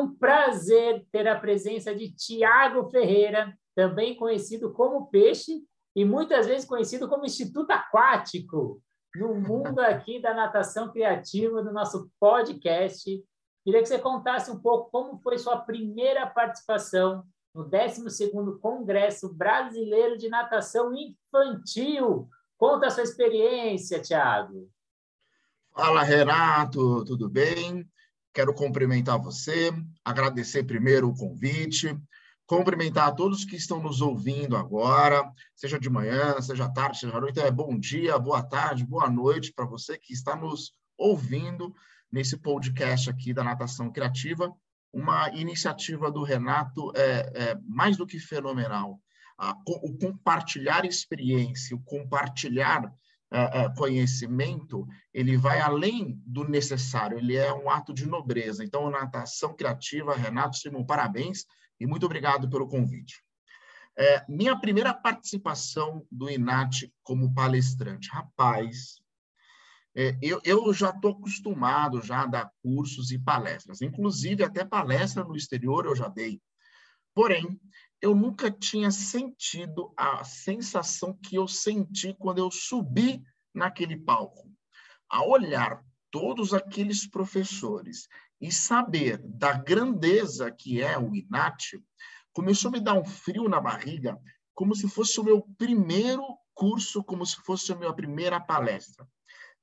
um prazer ter a presença de Tiago Ferreira, também conhecido como Peixe e muitas vezes conhecido como Instituto Aquático, no mundo aqui da natação criativa, do nosso podcast. Queria que você contasse um pouco como foi sua primeira participação no 12º Congresso Brasileiro de Natação Infantil. Conta a sua experiência, Tiago. Fala, Renato, tudo bem? Quero cumprimentar você, agradecer primeiro o convite, cumprimentar a todos que estão nos ouvindo agora, seja de manhã, seja tarde, seja à noite. É bom dia, boa tarde, boa noite para você que está nos ouvindo nesse podcast aqui da Natação Criativa, uma iniciativa do Renato é, é mais do que fenomenal. o compartilhar experiência, o compartilhar é, conhecimento, ele vai além do necessário, ele é um ato de nobreza. Então, natação criativa, Renato Simon, parabéns e muito obrigado pelo convite. É, minha primeira participação do INAT como palestrante, rapaz, é, eu, eu já estou acostumado já a dar cursos e palestras, inclusive até palestra no exterior eu já dei. Porém, eu nunca tinha sentido a sensação que eu senti quando eu subi naquele palco. A olhar todos aqueles professores e saber da grandeza que é o INAT, começou a me dar um frio na barriga, como se fosse o meu primeiro curso, como se fosse a minha primeira palestra.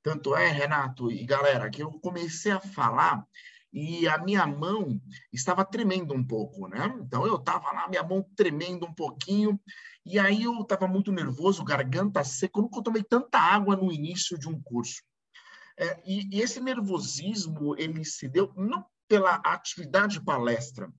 Tanto é, Renato e galera, que eu comecei a falar e a minha mão estava tremendo um pouco, né? Então eu estava lá, minha mão tremendo um pouquinho, e aí eu estava muito nervoso, garganta seca, eu nunca tomei tanta água no início de um curso. É, e, e, esse nervosismo, ele se deu não pela atividade palestra,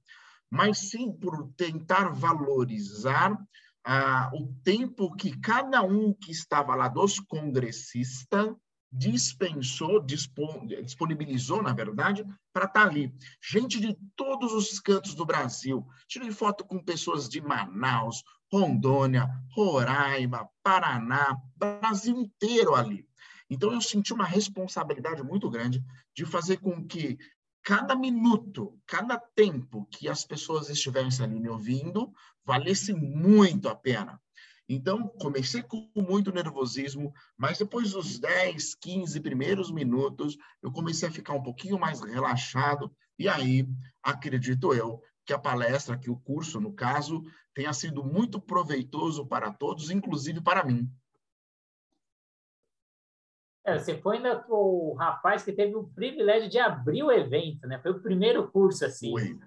mas sim por tentar valorizar ah, o tempo que cada um que estava lá dos congressistas dispensou, disponibilizou, na verdade, para estar tá ali. Gente de todos os cantos do Brasil. Tirei foto com pessoas de Manaus, Rondônia, Roraima, Paraná, Brasil inteiro ali. Então, eu senti uma responsabilidade muito grande de fazer com que cada minuto, cada tempo que as pessoas estivessem ali me ouvindo, valesse muito a pena. Então, comecei com muito nervosismo, mas depois dos 10, 15 primeiros minutos, eu comecei a ficar um pouquinho mais relaxado, e aí, acredito eu, que a palestra, que o curso, no caso, tenha sido muito proveitoso para todos, inclusive para mim. É, você foi ainda o rapaz que teve o privilégio de abrir o evento, né? Foi o primeiro curso, assim. Foi.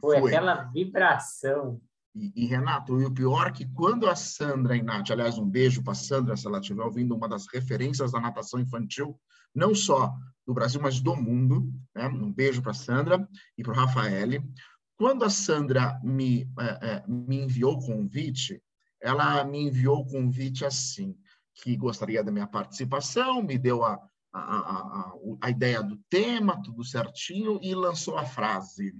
Foi, foi. aquela vibração. E, e, Renato, e o pior é que quando a Sandra e Nath, aliás, um beijo para a Sandra, se ela estiver ouvindo, uma das referências da natação infantil, não só do Brasil, mas do mundo, né? um beijo para a Sandra e para o Rafael. Quando a Sandra me, é, é, me enviou o convite, ela me enviou o convite assim, que gostaria da minha participação, me deu a, a, a, a, ideia do tema, tudo certinho, e lançou a frase: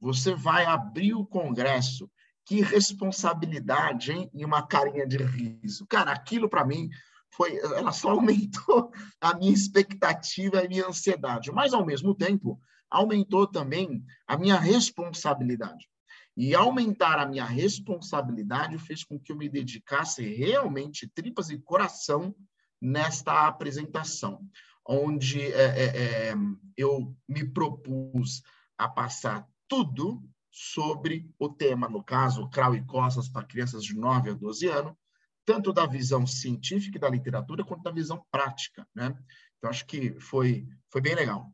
Você vai abrir o congresso que responsabilidade, hein? E uma carinha de riso. Cara, aquilo para mim foi, ela só aumentou a minha expectativa e a minha ansiedade, mas ao mesmo tempo aumentou também a minha responsabilidade. E aumentar a minha responsabilidade fez com que eu me dedicasse realmente tripas e coração nesta apresentação, onde é, é, é, eu me propus a passar tudo sobre o tema, no caso, Crau e Costas para crianças de 9 a 12 anos, tanto da visão científica e da literatura, quanto da visão prática, né? Então, acho que foi, foi bem legal.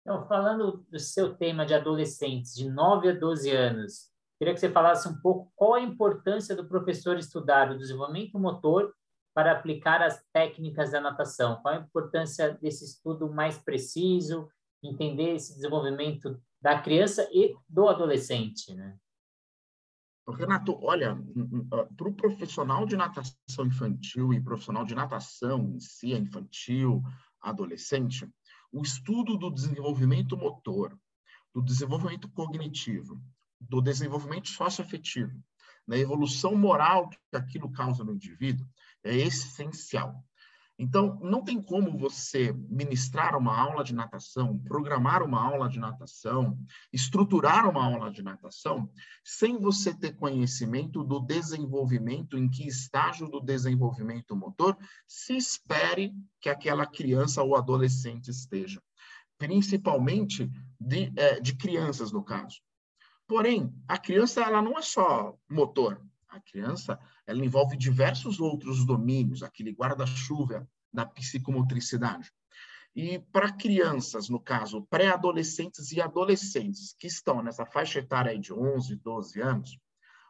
Então, falando do seu tema de adolescentes, de 9 a 12 anos, queria que você falasse um pouco qual a importância do professor estudar o desenvolvimento motor para aplicar as técnicas da natação. Qual a importância desse estudo mais preciso, entender esse desenvolvimento da criança e do adolescente, né? Renato, olha, para o profissional de natação infantil e profissional de natação em si, infantil, adolescente, o estudo do desenvolvimento motor, do desenvolvimento cognitivo, do desenvolvimento socioafetivo, da evolução moral que aquilo causa no indivíduo, é essencial. Então, não tem como você ministrar uma aula de natação, programar uma aula de natação, estruturar uma aula de natação, sem você ter conhecimento do desenvolvimento, em que estágio do desenvolvimento motor se espere que aquela criança ou adolescente esteja. Principalmente de, é, de crianças, no caso. Porém, a criança ela não é só motor, a criança, ela envolve diversos outros domínios, aquele guarda-chuva da psicomotricidade. E para crianças, no caso, pré-adolescentes e adolescentes que estão nessa faixa etária de 11, 12 anos,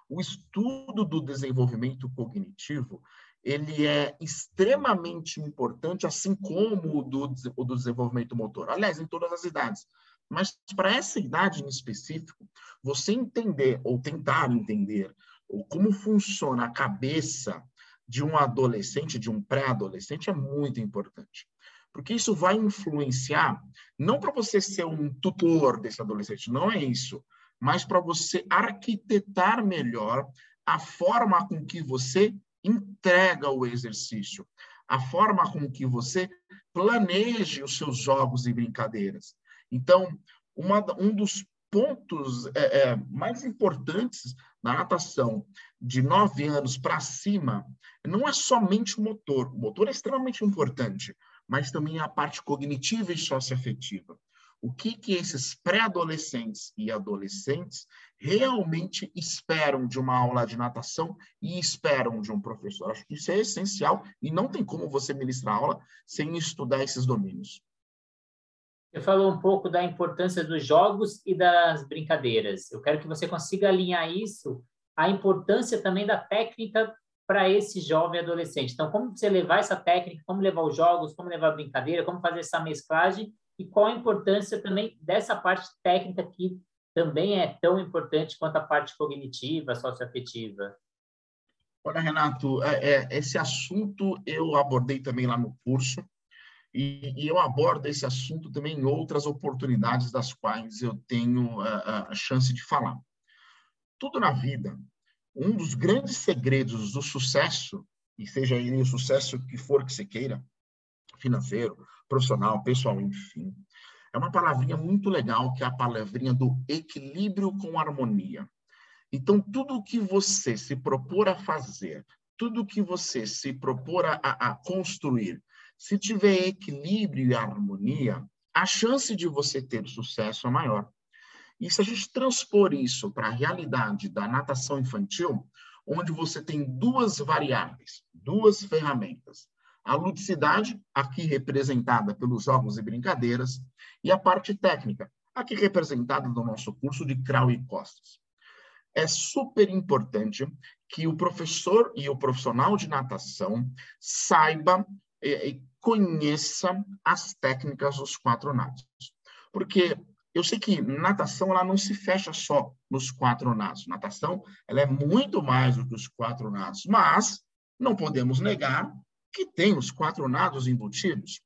o estudo do desenvolvimento cognitivo, ele é extremamente importante, assim como o do, o do desenvolvimento motor. Aliás, em todas as idades. Mas para essa idade em específico, você entender ou tentar entender como funciona a cabeça de um adolescente, de um pré-adolescente, é muito importante. Porque isso vai influenciar, não para você ser um tutor desse adolescente, não é isso, mas para você arquitetar melhor a forma com que você entrega o exercício, a forma com que você planeje os seus jogos e brincadeiras. Então, uma, um dos pontos é, é, mais importantes na natação de nove anos para cima não é somente o motor. O motor é extremamente importante, mas também a parte cognitiva e socioafetiva. O que, que esses pré-adolescentes e adolescentes realmente esperam de uma aula de natação e esperam de um professor? Acho que isso é essencial e não tem como você ministrar aula sem estudar esses domínios. Você falou um pouco da importância dos jogos e das brincadeiras. Eu quero que você consiga alinhar isso à importância também da técnica para esse jovem adolescente. Então, como você levar essa técnica, como levar os jogos, como levar a brincadeira, como fazer essa mesclagem e qual a importância também dessa parte técnica que também é tão importante quanto a parte cognitiva, socioafetiva. Olha, Renato, é, é, esse assunto eu abordei também lá no curso. E, e, eu abordo esse assunto também em outras oportunidades das quais eu tenho a, a chance de falar. Tudo na vida, um dos grandes segredos do sucesso, e seja ele o sucesso que for que você queira, financeiro, profissional, pessoal, enfim, é uma palavrinha muito legal que é a palavrinha do equilíbrio com harmonia. Então, tudo que você se propor a fazer, tudo que você se propor a, a construir, se tiver equilíbrio e harmonia, a chance de você ter sucesso é maior. E se a gente transpor isso para a realidade da natação infantil, onde você tem duas variáveis, duas ferramentas, a ludicidade, aqui representada pelos jogos e brincadeiras, e a parte técnica, aqui representada no nosso curso de Krau e Costas. É super importante que o professor e o profissional de natação saiba e conheça as técnicas dos quatro nados. Porque eu sei que natação ela não se fecha só nos quatro nados. Natação ela é muito mais do que os quatro nados, mas não podemos negar que tem os quatro nados embutidos.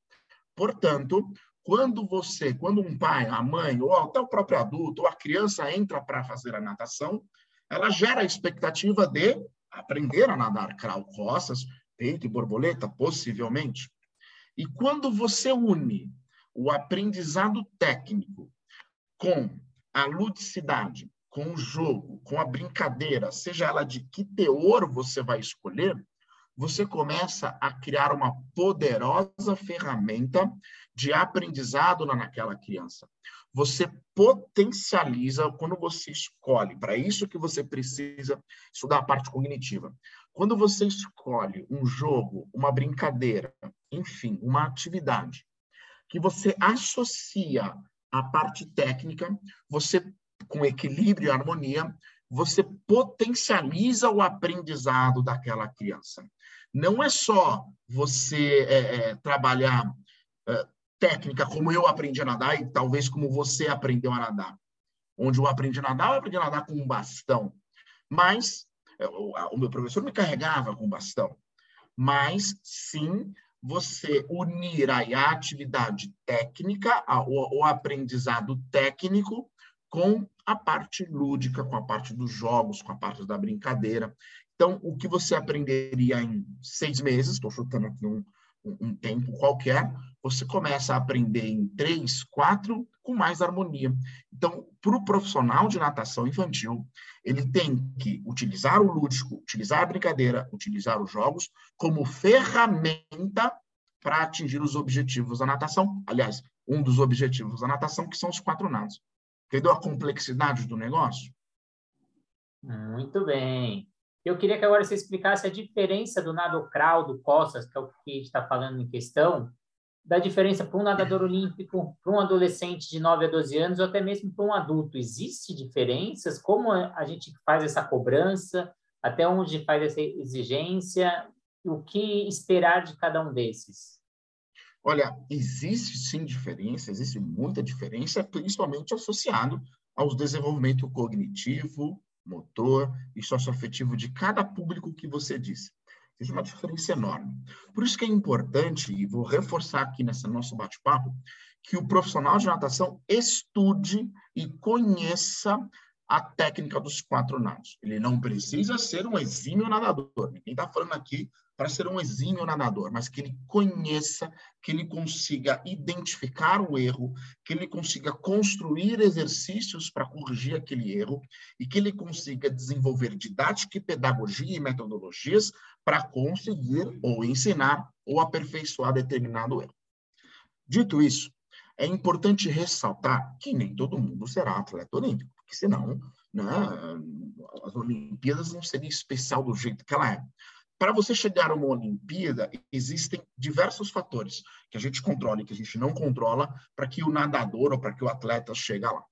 Portanto, quando você, quando um pai, a mãe, ou até o próprio adulto, ou a criança entra para fazer a natação, ela gera a expectativa de aprender a nadar crawl costas, peito e borboleta, possivelmente. E quando você une o aprendizado técnico com a ludicidade, com o jogo, com a brincadeira, seja ela de que teor você vai escolher, você começa a criar uma poderosa ferramenta de aprendizado naquela criança. Você potencializa quando você escolhe. Para isso que você precisa estudar a parte cognitiva. Quando você escolhe um jogo, uma brincadeira, enfim, uma atividade que você associa à parte técnica, você com equilíbrio e harmonia, você potencializa o aprendizado daquela criança. Não é só você é, é, trabalhar é, técnica como eu aprendi a nadar e talvez como você aprendeu a nadar. Onde eu aprendi a nadar, eu aprendi a nadar com um bastão. Mas é, o meu professor me carregava com bastão, mas sim você unir aí a atividade técnica, o, o aprendizado técnico, com a parte lúdica, com a parte dos jogos, com a parte da brincadeira. Então, o que você aprenderia em seis meses, estou chutando aqui um, um tempo qualquer, você começa a aprender em três, quatro, com mais harmonia. Então, para o profissional de natação infantil, ele tem que utilizar o lúdico, utilizar a brincadeira, utilizar os jogos como ferramenta para atingir os objetivos da natação. Aliás, um dos objetivos da natação, que são os quatro nados. Entendeu a complexidade do negócio? Muito bem. Eu queria que agora você explicasse a diferença do nado crawl, do costas, que é o que a gente está falando em questão, da diferença para um nadador olímpico, para um adolescente de 9 a 12 anos, ou até mesmo para um adulto. Existe diferenças? Como a gente faz essa cobrança? Até onde faz essa exigência? O que esperar de cada um desses? Olha, existe sim diferença, existe muita diferença, principalmente associado ao desenvolvimento cognitivo, motor e socioafetivo de cada público que você disse. Existe uma diferença enorme. Por isso que é importante, e vou reforçar aqui nesse nosso bate-papo, que o profissional de natação estude e conheça a técnica dos quatro nados. Ele não precisa ser um exímio nadador. Ninguém está falando aqui para ser um exímio nadador, mas que ele conheça, que ele consiga identificar o erro, que ele consiga construir exercícios para corrigir aquele erro e que ele consiga desenvolver didática e pedagogia e metodologias para conseguir ou ensinar ou aperfeiçoar determinado erro. Dito isso, é importante ressaltar que nem todo mundo será atleta olímpico, porque senão né, as Olimpíadas não seriam especial do jeito que ela é. Para você chegar a uma Olimpíada, existem diversos fatores que a gente controla e que a gente não controla para que o nadador ou para que o atleta chegue lá.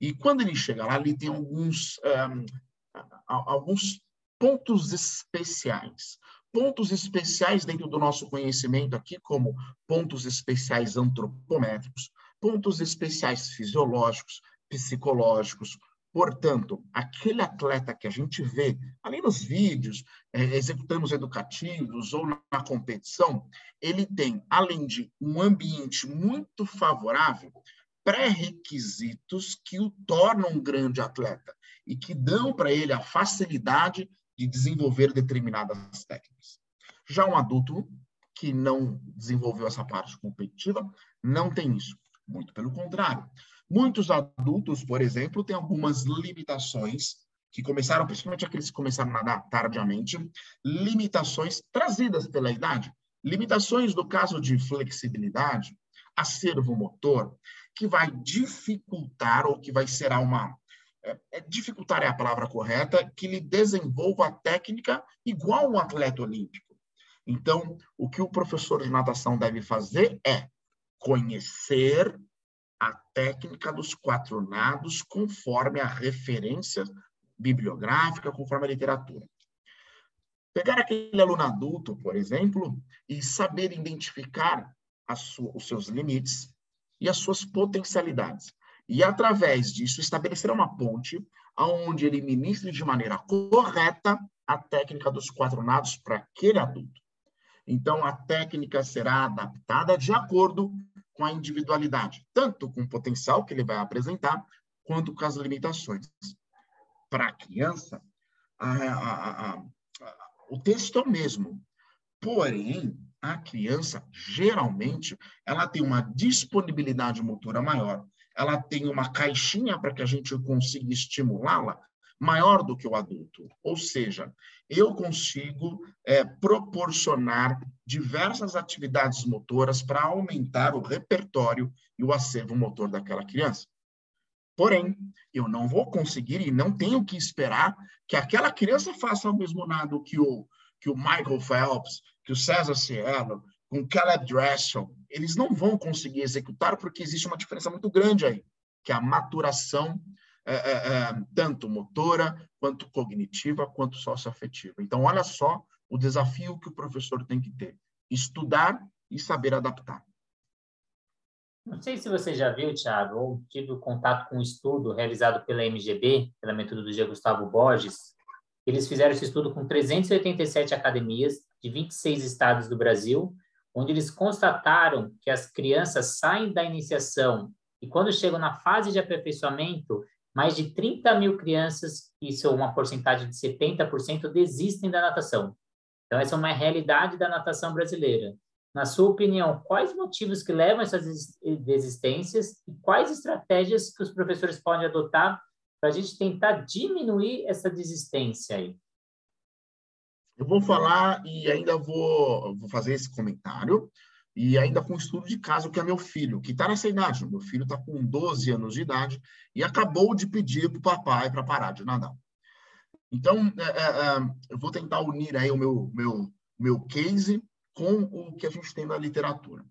E quando ele chega lá, ele tem alguns, um, alguns pontos especiais. Pontos especiais dentro do nosso conhecimento aqui, como pontos especiais antropométricos, pontos especiais fisiológicos, psicológicos, Portanto, aquele atleta que a gente vê ali nos vídeos, é, executando os educativos ou na competição, ele tem, além de um ambiente muito favorável, pré-requisitos que o tornam um grande atleta e que dão para ele a facilidade de desenvolver determinadas técnicas. Já um adulto que não desenvolveu essa parte competitiva não tem isso. Muito pelo contrário. Muitos adultos, por exemplo, têm algumas limitações que começaram, principalmente aqueles que começaram a nadar tardiamente, limitações trazidas pela idade, limitações do caso de flexibilidade, acervo motor, que vai dificultar ou que vai ser uma é, é, dificultar é a palavra correta, que lhe desenvolva a técnica igual um atleta olímpico. Então, o que o professor de natação deve fazer é conhecer a técnica dos quatro nados conforme a referência bibliográfica, conforme a literatura. Pegar aquele aluno adulto, por exemplo, e saber identificar os seus limites e as suas potencialidades. E, através disso, estabelecer uma ponte onde ele ministre de maneira correta a técnica dos quatro nados para aquele adulto. Então, a técnica será adaptada de acordo com a individualidade, tanto com o potencial que ele vai apresentar, quanto com as limitações. Para a criança, a, a, a, o texto é o mesmo, porém, a criança, geralmente, ela tem uma disponibilidade motora maior, ela tem uma caixinha para que a gente consiga estimulá-la maior do que o adulto. Ou seja, eu consigo é, proporcionar diversas atividades motoras para aumentar o repertório e o acervo motor daquela criança. Porém, eu não vou conseguir e não tenho que esperar que aquela criança faça o mesmo nado que o, que o Michael Phelps, que o César Cielo, com Caleb Dressel. Eles não vão conseguir executar porque existe uma diferença muito grande aí, que é a maturação tanto motora, quanto cognitiva, quanto socioafetiva. Então, olha só o desafio que o professor tem que ter: estudar e saber adaptar. Não sei se você já viu, Thiago, ou tive contato com um estudo realizado pela MGB, pela metodologia Gustavo Borges. Eles fizeram esse estudo com 387 academias de 26 estados do Brasil, onde eles constataram que as crianças saem da iniciação e quando chegam na fase de aperfeiçoamento, mais de 30 mil crianças, isso é uma porcentagem de 70%, desistem da natação. Então, essa é uma realidade da natação brasileira. na sua opinião, quais motivos que levam essas desistências e quais estratégias que os professores podem adotar para a gente tentar diminuir essa desistência aí? Eu vou falar e ainda vou, vou fazer esse comentário, e ainda com estudo de caso, que é meu filho, que está nessa idade. Meu filho está com 12 anos de idade e acabou de pedir para o papai para parar de nadar. Então, é, é, é, eu vou tentar unir aí o meu, meu, meu case com o que a gente tem na literatura.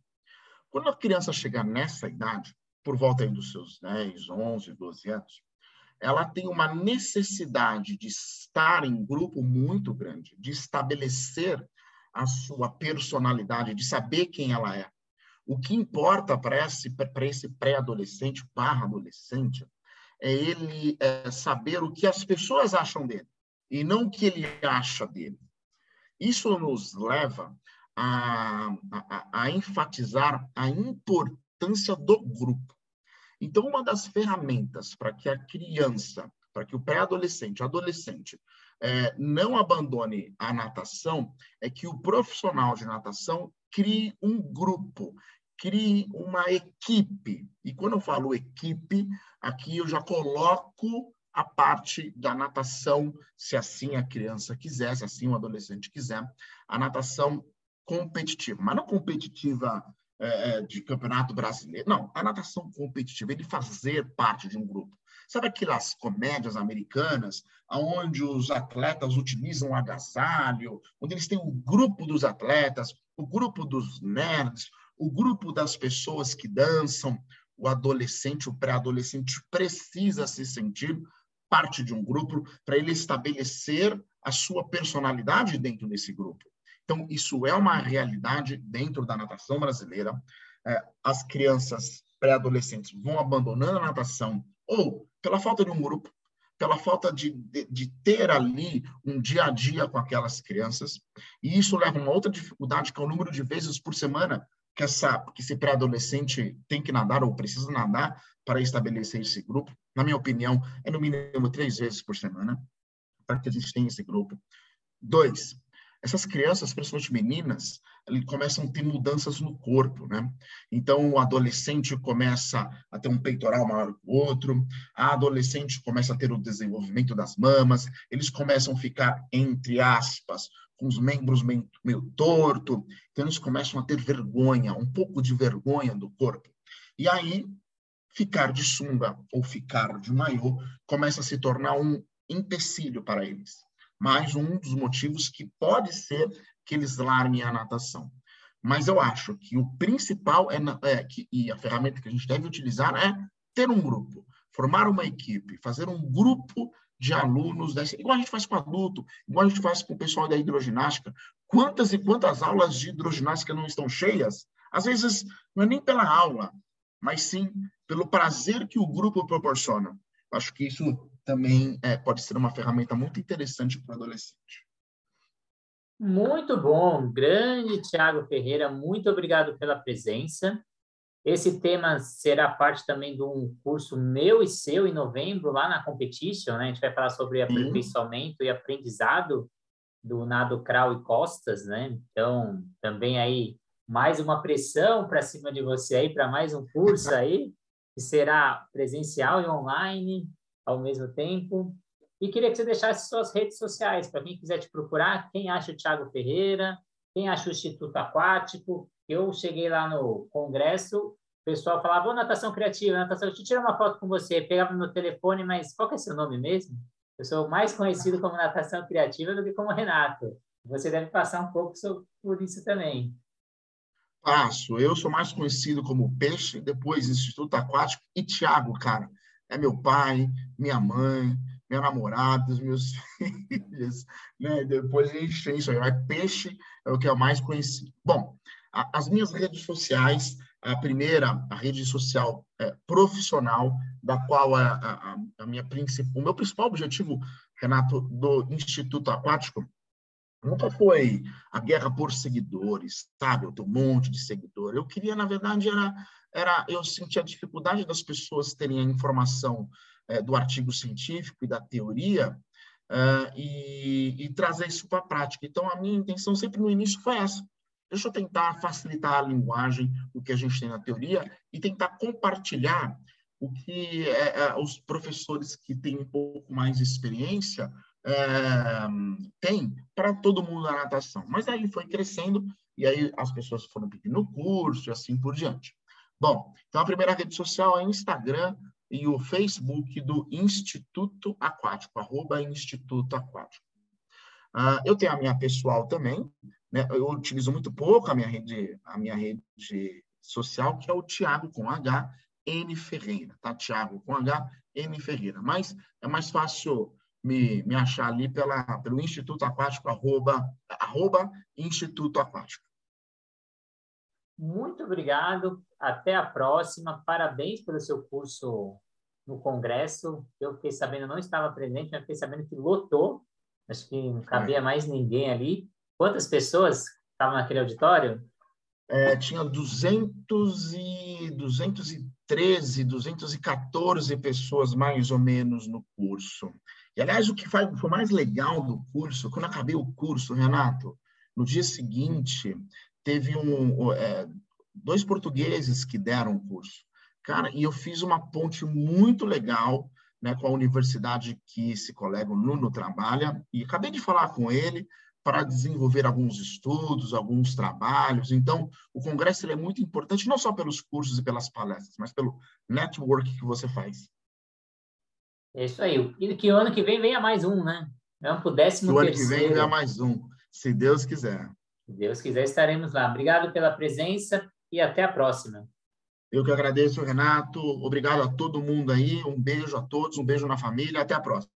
Quando a criança chegar nessa idade, por volta aí dos seus 10, 11, 12 anos, ela tem uma necessidade de estar em grupo muito grande, de estabelecer a sua personalidade, de saber quem ela é. O que importa para esse, esse pré-adolescente barra adolescente é ele é, saber o que as pessoas acham dele e não o que ele acha dele. Isso nos leva a, a, a enfatizar a importância do grupo. Então, uma das ferramentas para que a criança, para que o pré-adolescente, adolescente, é, não abandone a natação, é que o profissional de natação crie um grupo, crie uma equipe. E quando eu falo equipe, aqui eu já coloco a parte da natação, se assim a criança quiser, se assim o adolescente quiser, a natação competitiva, mas não competitiva é, é, de campeonato brasileiro. Não, a natação competitiva, ele fazer parte de um grupo. Sabe aquelas comédias americanas onde os atletas utilizam agasalho, onde eles têm o grupo dos atletas, o grupo dos nerds, o grupo das pessoas que dançam. O adolescente, o pré-adolescente precisa se sentir parte de um grupo para ele estabelecer a sua personalidade dentro desse grupo. Então, isso é uma realidade dentro da natação brasileira. É, as crianças pré-adolescentes vão abandonando a natação ou pela falta de um grupo, pela falta de, de, de, ter ali um dia a dia com aquelas crianças. E isso leva a uma outra dificuldade, que é o número de vezes por semana que, essa, que esse pré-adolescente tem que nadar ou precisa nadar para estabelecer esse grupo. Na minha opinião, é no mínimo três vezes por semana para que a gente tenha esse grupo. Dois, essas crianças, principalmente meninas, começam a ter mudanças no corpo, né? Então, o adolescente começa a ter um peitoral maior que o outro, a adolescente começa a ter o desenvolvimento das mamas, eles começam a ficar, entre aspas, com os membros meio, meio torto, então eles começam a ter vergonha, um pouco de vergonha do corpo. E aí, ficar de sunga ou ficar de maiô começa a se tornar um empecilho para eles mais um dos motivos que pode ser que eles larguem a natação. Mas eu acho que o principal é, é que, e a ferramenta que a gente deve utilizar é ter um grupo, formar uma equipe, fazer um grupo de alunos, igual a gente faz com adulto, igual a gente faz com o pessoal da hidroginástica. Quantas e quantas aulas de hidroginástica não estão cheias? Às vezes, não é nem pela aula, mas sim pelo prazer que o grupo proporciona. Acho que isso também é, pode ser uma ferramenta muito interessante para o adolescente. Muito bom, grande Tiago Ferreira, muito obrigado pela presença. Esse tema será parte também de um curso meu e seu em novembro, lá na Competition, né? A gente vai falar sobre aperfeiçoamento e aprendizado do nado crawl e costas, né? Então, também aí mais uma pressão para cima de você aí para mais um curso aí, que será presencial e online ao mesmo tempo. E queria que você deixasse suas redes sociais para quem quiser te procurar, quem acha o Thiago Ferreira, quem acha o Instituto Aquático. Eu cheguei lá no congresso, o pessoal falava, ô, natação criativa, natação, deixa eu tirar uma foto com você. Pegava no telefone, mas qual que é seu nome mesmo? Eu sou mais conhecido como natação criativa do que como Renato. Você deve passar um pouco por isso também. Passo. Eu sou mais conhecido como Peixe, depois Instituto Aquático e Tiago, cara é meu pai, minha mãe, minha namorada, os meus filhos, né? Depois a gente tem isso aí, mas peixe é o que é mais conhecido. Bom, a, as minhas redes sociais, a primeira, a rede social é, profissional, da qual a, a, a minha o meu principal objetivo, Renato, do Instituto Aquático, nunca foi a guerra por seguidores, sabe? Eu tenho um monte de seguidor. Eu queria, na verdade, era era eu sentia a dificuldade das pessoas terem a informação é, do artigo científico e da teoria uh, e, e, trazer isso para a prática. Então, a minha intenção sempre no início foi essa, deixa eu tentar facilitar a linguagem, o que a gente tem na teoria, e tentar compartilhar o que é, é, os professores que têm um pouco mais de experiência é, têm para todo mundo na natação. Mas aí foi crescendo, e aí as pessoas foram pedindo curso e assim por diante. Bom, então a primeira rede social é Instagram e o Facebook do Instituto Aquático, arroba Instituto Aquático. Uh, eu tenho a minha pessoal também, né? eu utilizo muito pouco a minha rede, a minha rede social, que é o Tiago com H, N Ferreira, tá? Tiago com H, N Ferreira. Mas é mais fácil me, me achar ali pela, pelo Instituto Aquático, arroba, arroba Instituto Aquático. Muito obrigado. Até a próxima. Parabéns pelo seu curso no Congresso. Eu fiquei sabendo, não estava presente, mas fiquei sabendo que lotou. Acho que não cabia mais ninguém ali. Quantas pessoas estavam naquele auditório? É, tinha 200 e, 213, 214 pessoas mais ou menos no curso. E, aliás, o que foi mais legal do curso, quando acabei o curso, Renato, no dia seguinte, teve um, é, dois portugueses que deram o curso. Cara, e eu fiz uma ponte muito legal né, com a universidade que esse colega, o Nuno, trabalha, e acabei de falar com ele para desenvolver alguns estudos, alguns trabalhos. Então, o congresso é muito importante, não só pelos cursos e pelas palestras, mas pelo network que você faz. É isso aí. E que o ano que vem venha mais um, né? Vamos o décimo O ano que vem venha mais um, se Deus quiser. Se Deus quiser, estaremos lá. Obrigado pela presença e até a próxima. Eu que agradeço, Renato. Obrigado a todo mundo aí. Um beijo a todos, um beijo na família. Até a próxima.